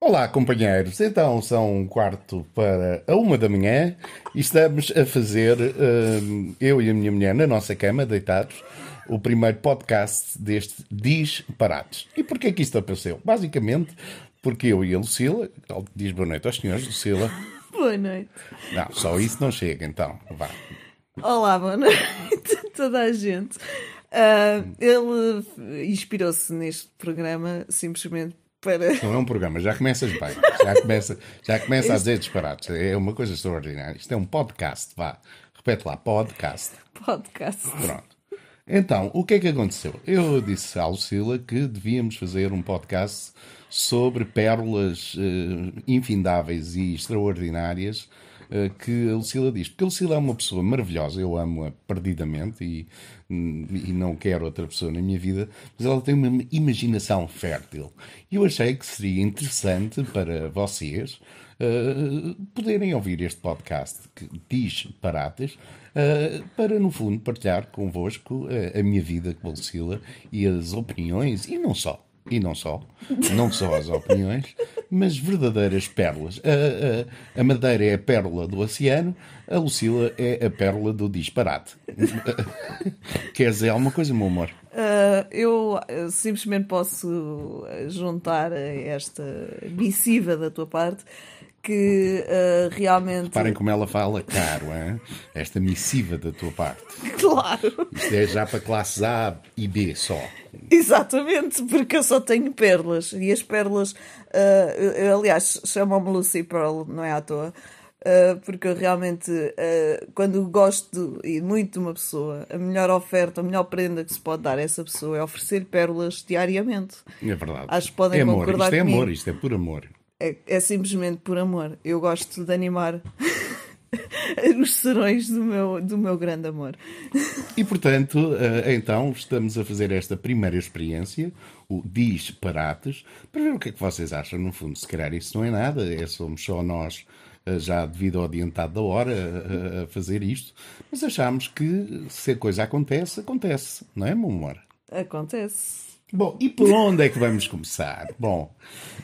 Olá, companheiros. Então são um quarto para a uma da manhã e estamos a fazer, hum, eu e a minha mulher, na nossa cama, deitados, o primeiro podcast deste Disparates. E porquê que isto apareceu? Basicamente porque eu e a Lucila, diz boa noite aos senhores, Lucila. Boa noite. Não, só isso não chega, então. Vá. Olá, boa noite a toda a gente. Ah, ele inspirou-se neste programa simplesmente para. Não é um programa, já começas bem. Já começa, já começa a dizer disparates. É uma coisa extraordinária. Isto é um podcast, vá. Repete lá, podcast. Podcast. Pronto. Então, o que é que aconteceu? Eu disse à Lucila que devíamos fazer um podcast sobre pérolas eh, infindáveis e extraordinárias que a Lucila diz. Porque a Lucila é uma pessoa maravilhosa, eu amo-a perdidamente e, e não quero outra pessoa na minha vida, mas ela tem uma imaginação fértil. E eu achei que seria interessante para vocês uh, poderem ouvir este podcast que diz parates, uh, para no fundo partilhar convosco uh, a minha vida com a Lucila e as opiniões, e não só. E não só, não só as opiniões, mas verdadeiras pérolas. A, a, a Madeira é a pérola do oceano, a Lucila é a pérola do disparate. Quer dizer alguma coisa, meu amor? Uh, eu simplesmente posso juntar a esta missiva da tua parte que uh, realmente. Reparem como ela fala caro, hein? esta missiva da tua parte. Claro! Isto é já para classes A e B só. Exatamente, porque eu só tenho pérolas. E as pérolas, uh, aliás, chamam-me Lucy Pearl, não é à toa. Uh, porque eu realmente, uh, quando gosto e muito de uma pessoa, a melhor oferta, a melhor prenda que se pode dar a essa pessoa é oferecer pérolas diariamente. É verdade. Acho que podem é amor. concordar Isto é comigo. amor, isto é por amor. É, é simplesmente por amor. Eu gosto de animar os serões do meu, do meu grande amor. E portanto, eh, então, estamos a fazer esta primeira experiência, o Disparates, para ver o que é que vocês acham. No fundo, se calhar isso não é nada, é somos só nós, eh, já devido ao adiantado da hora, a- a fazer isto. Mas achamos que se a coisa acontece, acontece, não é, meu amor? Acontece. Bom, e por onde é que vamos começar? Bom,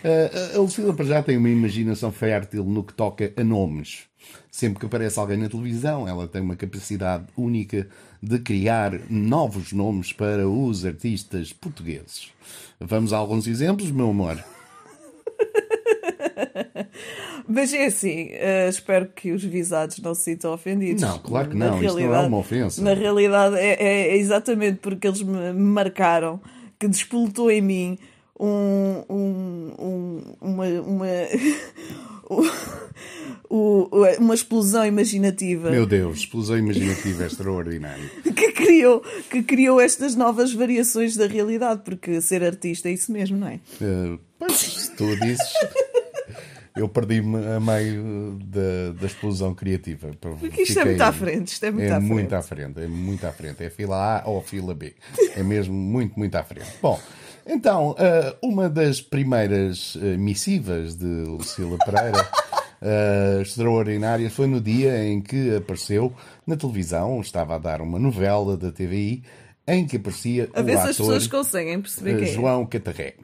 eh, a Lucila para já tem uma imaginação fértil no que toca a nomes. Sempre que aparece alguém na televisão, ela tem uma capacidade única de criar novos nomes para os artistas portugueses. Vamos a alguns exemplos, meu amor? Mas é assim, eh, espero que os visados não se sintam ofendidos. Não, claro que não, isto não é uma ofensa. Na realidade, é, é- exatamente porque eles me marcaram que despoltou em mim um, um- um- uma, uma, uma explosão imaginativa Meu Deus, explosão imaginativa é extraordinária. que criou, que criou estas novas variações da realidade, porque ser artista é isso mesmo, não é? Eh, pois, se tu dizes, eu perdi-me a meio da, da explosão criativa. Porque isto é muito à frente, isto é muito à frente. muito à frente, é muito à frente. É fila A ou fila B. É mesmo muito, muito à frente. Bom, então, eh, uma das primeiras eh, missivas de Lucila Pereira eh, extraordinárias foi no dia em que apareceu na televisão, estava a dar uma novela da TVI, em que aparecia A o se ator as pessoas conseguem perceber eh, quem é. João Catarré.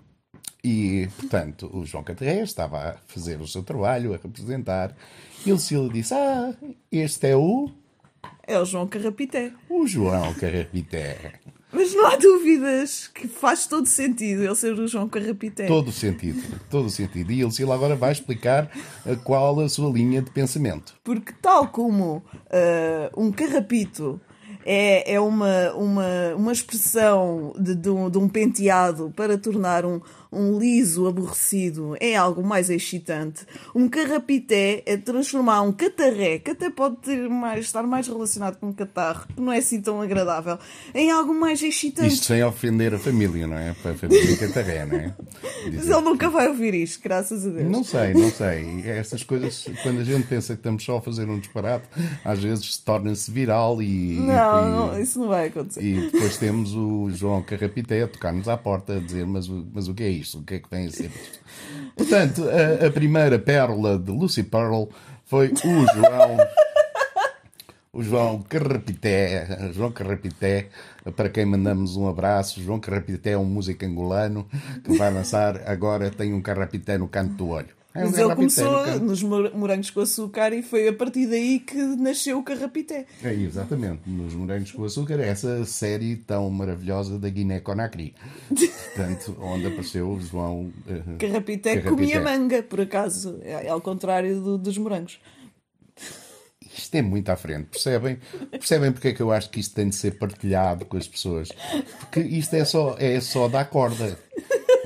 E, portanto, o João Catarré estava a fazer o seu trabalho, a representar, e a Lucila disse: Ah, este é o, É o João Carrapité. o João Carrapité. Mas não há dúvidas que faz todo sentido ele ser o João Carrapité. Todo o sentido, todo o sentido. E a Lucila agora vai explicar eh, qual a sua linha de pensamento. Porque tal como ah, um carrapito é, é uma, uma, uma expressão de, de, um, de um penteado para tornar um, um liso aborrecido é algo mais excitante, um carrapité é transformar um catarré, que até pode ter mais, estar mais relacionado com um catarro, que não é assim tão agradável, em algo mais excitante. Isto sem ofender a família, não é? Para a família Catarré, não é? Mas ele nunca vai ouvir isto, graças a Deus. Não sei, não sei. Essas coisas, quando a gente pensa que estamos só a fazer um disparate, às vezes torna-se viral e. Não, e- não, isso não vai acontecer. E depois temos o João Carrapité a tocar-nos à porta a dizer: mas, o- mas o que é isto? O que é que vem a ser? Portanto, a, a primeira pérola de Lucy Pearl foi o João. o João Carrapité, João Carrapité, para quem mandamos um abraço. João Carrapité é um músico angolano que vai lançar agora tem um carrapité no canto do olho. É Mas ele começou nos mor- morangos com açúcar e foi a partir daí que nasceu o carrapité. É, exatamente, nos Morangos com Açúcar, essa série tão maravilhosa da Guiné-Conakry. Portanto, onde apareceu o João. eh, Carrapité Carrapité. comia manga, por acaso. É, é ao contrário do- dos morangos. Isto é muito à frente, percebem? Percebem porque é que eu acho que isto tem de ser partilhado com as pessoas? Porque isto é só, é só dar corda.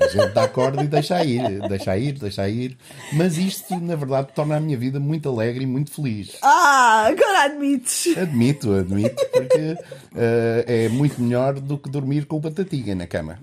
A gente dá corda e deixa ir, deixa ir, deixa ir. Mas isto, na verdade, torna a minha vida muito alegre e muito feliz. Ah, agora admites! Admito, admito, porque eh, é muito melhor do que dormir com o batatinha na cama.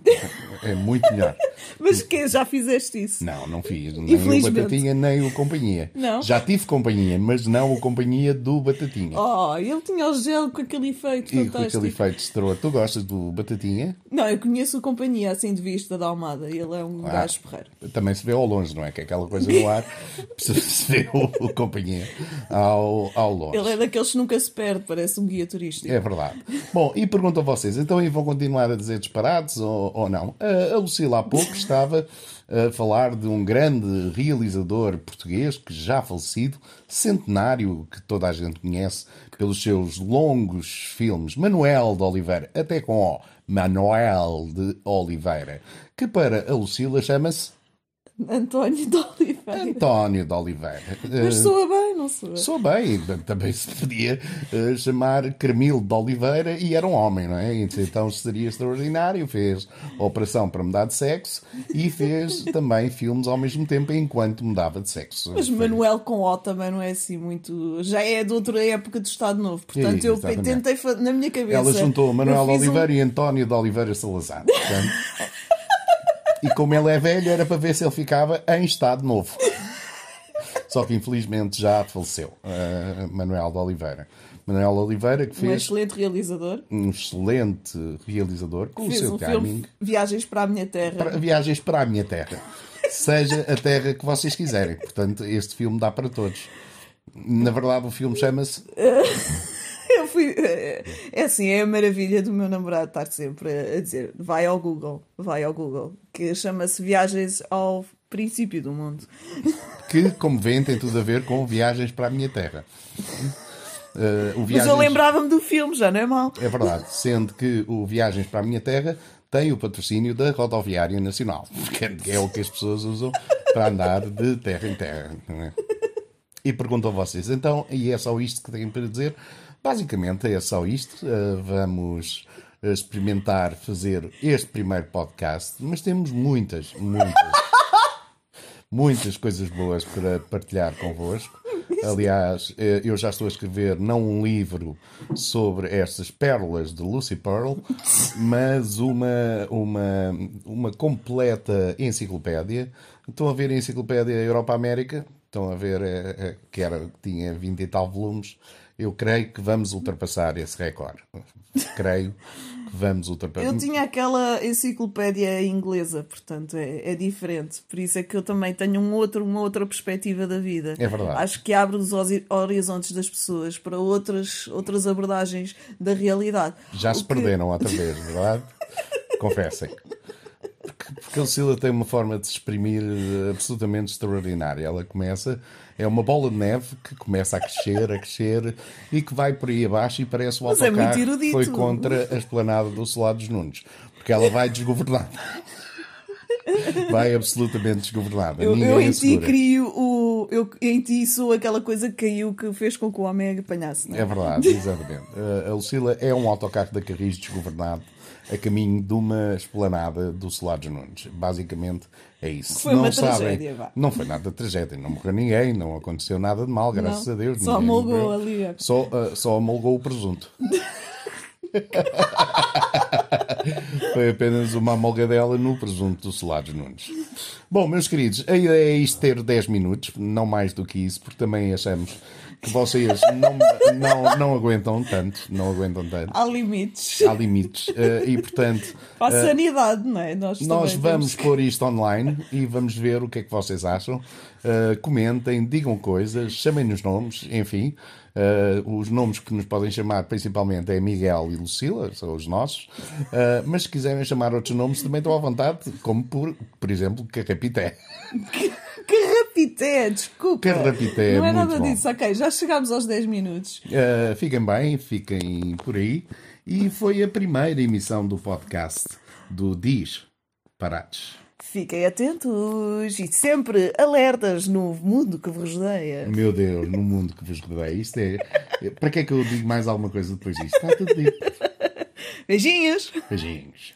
É muito melhor. Mas que já fizeste isso? Não, não fiz. Nem o. Batatinha, nem o Companhia. Não? Já tive Companhia, mas não o Companhia do Batatinha. Oh, ele tinha o gel com aquele efeito e com fantástico. aquele efeito de estrela. Tu gostas do Batatinha? Não, eu conheço o companhia assim de vista da Almada. Ele é um Ah. gajo porreiro. Também se vê ao longe, não é? Que é aquela coisa no ar, se vê o, o Companhia ao, ao longe. Ele é daqueles que nunca se perde, parece um guia turístico. É verdade. Bom, e pergunto a vocês, então aí vão continuar a dizer disparates ou, ou não? A, Lucila há pouco estava a falar de um grande realizador português que já falecido, centenário, que toda a gente conhece pelos seus longos filmes, Manuel de Oliveira, até com O, Manuel de Oliveira, que para a Lucila chama-se António de Oliveira. António de Oliveira. Mas soa bem, não soa? Sou bem, também se podia eh, chamar Carmilo de Oliveira e era um homem, não é? Então seria extraordinário. Fez Operação para Mudar de Sexo e fez também filmes ao mesmo tempo enquanto mudava de sexo. Mas Manuel com O também não é assim muito. Já é de outra época do Estado Novo. Portanto, eu tentei na minha cabeça. Ela juntou Manuel fiz um- Oliveira e António de Oliveira Salazar. Portanto, e como ele é velho, era para ver se ele ficava em estado novo. Só que infelizmente já faleceu, eh, Manuel de Oliveira. Manuel Oliveira que Um fez excelente realizador. um excelente realizador com o Fez seu um timing Viagens para a Minha Terra. para viagens para a minha terra. Seja a terra que vocês quiserem. Portanto, este filme dá para todos. Na verdade, o filme chama-se. É assim, é a maravilha do meu namorado estar sempre a dizer: vai ao Google, vai ao Google, que chama-se Viagens ao Princípio do Mundo. Que, como vêem, tem tudo a ver com viagens para a minha terra. Eh, o Mas viagens... eu lembrava-me do filme, já não é mal. É verdade. Sendo que o Viagens para a Minha Terra tem o patrocínio da Rodoviária Nacional. Porque é o que as pessoas usam para andar de terra em terra. é? E pergunto a vocês, então, e é só isto que têm para dizer? Basicamente é só isto. Uh, vamos experimentar fazer este primeiro podcast, mas temos muitas, muitas, muitas coisas boas para partilhar convosco. Aliás, eh, eu já estou a escrever não um livro sobre estas pérolas de Lucy Pearl, mas uma, uma, uma completa enciclopédia. Estão a ver a enciclopédia Europa-América? Estão a ver eh, eh, que era, tinha 20 e tal volumes. Eu creio que vamos ultrapassar esse recorde. Creio que vamos ultrapassar. Eu tinha aquela enciclopédia inglesa, portanto é, é diferente. Por isso é que eu também tenho um outro, uma outra perspectiva da vida. É verdade. Acho que abre os hori- horizontes das pessoas para outras, outras abordagens da realidade. Já se O que- perderam outra vez, verdade? Confessem. Porque, a Lucila tem uma forma de se exprimir eh, absolutamente extraordinária. Ela começa, é uma bola de neve que começa a crescer, a crescer e que vai por aí abaixo e parece o Mas é autocarro que foi contra a esplanada do Solado dos Nunes. Porque ela vai desgovernada. Vai absolutamente desgovernada. Eu, Ninguém eu em ti crio o. Eu em ti sou aquela coisa que caiu que fez com que o homem apanhasse. Não é? É verdade, exatamente. Uh, A Lucila é um autocarro da Carris desgovernado a caminho de uma esplanada do Solado Nunes. Basicamente é isso. Foi uma tragédia, vá. Não foi nada de tragédia. Não morreu ninguém, não aconteceu nada de mal, graças Não, a Deus. só amolgou ali, é. Só, uh, só amolgou o presunto. Foi apenas uma amolgadela no presunto do Solado Nunes. Bom, meus queridos, a ideia é isto ter 10 minutos, não mais do que isso, porque também achamos que vocês não, não, não aguentam tanto, não aguentam tanto. Há limites. Há limites. Uh, e, portanto... Para a sanidade, não é? Nós, nós vamos temos... pôr isto online e vamos ver o que é que vocês acham. Uh, comentem, digam coisas, chamem-nos nomes, enfim. Uh, os nomes que nos podem chamar principalmente é Miguel e Lucila, são os nossos. Uh, mas se quiserem chamar outros nomes também estão à vontade, como por, por exemplo, Carrapité. Carrapité, desculpa. Carrapité, Não é nada bom. disso. Ok, já chegámos aos 10 minutos. Uh, fiquem bem, fiquem por aí. E foi a primeira emissão do podcast do Diz Parados. Fiquem atentos e sempre alertas no mundo que vos rodeia. Meu Deus, no mundo que vos rodeia. Isto é. Para que é que eu digo mais alguma coisa depois disto? Está tudo dito. Beijinhos. Beijinhos.